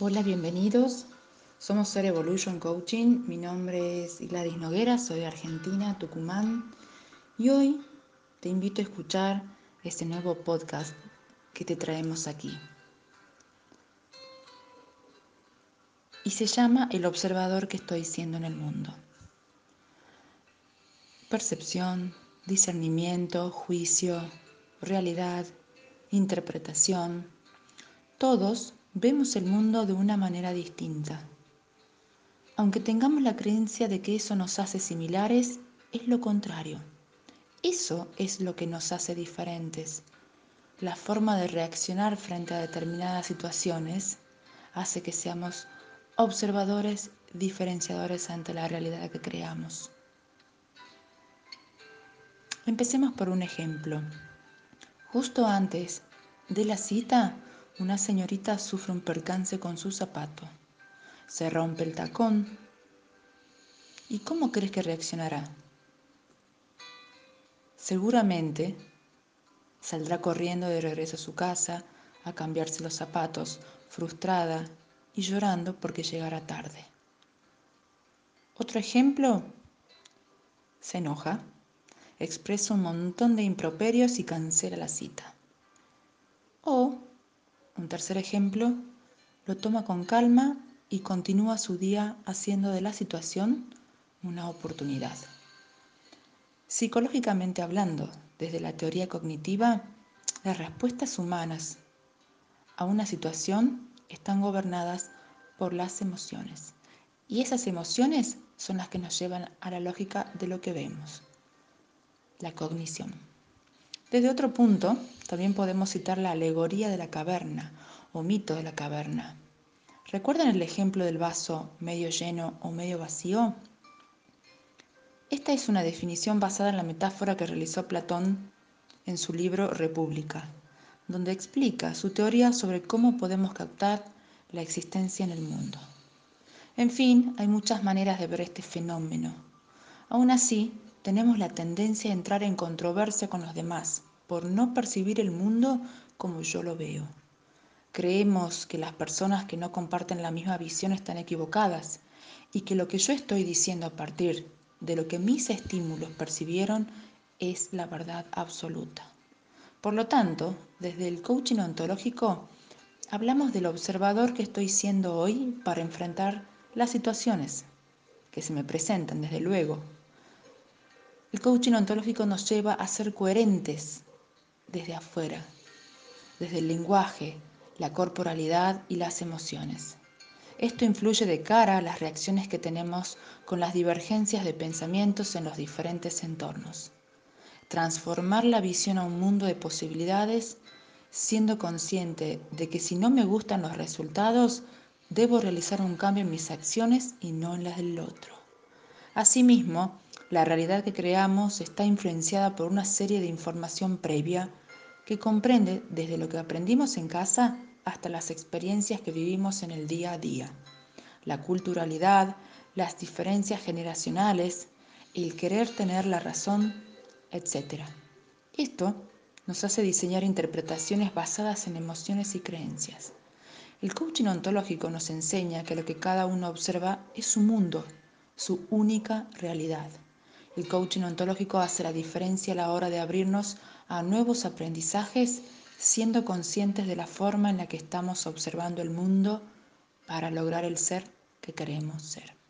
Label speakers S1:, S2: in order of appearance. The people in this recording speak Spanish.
S1: Hola, bienvenidos. Somos Ser Evolution Coaching. Mi nombre es Gladys Noguera, soy de Argentina, Tucumán. Y hoy te invito a escuchar este nuevo podcast que te traemos aquí. Y se llama El observador que estoy siendo en el mundo. Percepción, discernimiento, juicio, realidad, interpretación, todos vemos el mundo de una manera distinta. Aunque tengamos la creencia de que eso nos hace similares, es lo contrario. Eso es lo que nos hace diferentes. La forma de reaccionar frente a determinadas situaciones hace que seamos observadores diferenciadores ante la realidad que creamos. Empecemos por un ejemplo. Justo antes de la cita, una señorita sufre un percance con su zapato. Se rompe el tacón. ¿Y cómo crees que reaccionará? Seguramente saldrá corriendo de regreso a su casa a cambiarse los zapatos, frustrada y llorando porque llegará tarde. Otro ejemplo, se enoja, expresa un montón de improperios y cancela la cita. O un tercer ejemplo, lo toma con calma y continúa su día haciendo de la situación una oportunidad. Psicológicamente hablando, desde la teoría cognitiva, las respuestas humanas a una situación están gobernadas por las emociones. Y esas emociones son las que nos llevan a la lógica de lo que vemos, la cognición. Desde otro punto, también podemos citar la alegoría de la caverna o mito de la caverna. ¿Recuerdan el ejemplo del vaso medio lleno o medio vacío? Esta es una definición basada en la metáfora que realizó Platón en su libro República, donde explica su teoría sobre cómo podemos captar la existencia en el mundo. En fin, hay muchas maneras de ver este fenómeno. Aún así, tenemos la tendencia a entrar en controversia con los demás por no percibir el mundo como yo lo veo. Creemos que las personas que no comparten la misma visión están equivocadas y que lo que yo estoy diciendo a partir de lo que mis estímulos percibieron es la verdad absoluta. Por lo tanto, desde el coaching ontológico, hablamos del observador que estoy siendo hoy para enfrentar las situaciones que se me presentan, desde luego. El coaching ontológico nos lleva a ser coherentes desde afuera, desde el lenguaje, la corporalidad y las emociones. Esto influye de cara a las reacciones que tenemos con las divergencias de pensamientos en los diferentes entornos. Transformar la visión a un mundo de posibilidades siendo consciente de que si no me gustan los resultados, debo realizar un cambio en mis acciones y no en las del otro. Asimismo, la realidad que creamos está influenciada por una serie de información previa que comprende desde lo que aprendimos en casa hasta las experiencias que vivimos en el día a día, la culturalidad, las diferencias generacionales, el querer tener la razón, etc. Esto nos hace diseñar interpretaciones basadas en emociones y creencias. El coaching ontológico nos enseña que lo que cada uno observa es su mundo, su única realidad. El coaching ontológico hace la diferencia a la hora de abrirnos a nuevos aprendizajes siendo conscientes de la forma en la que estamos observando el mundo para lograr el ser que queremos ser.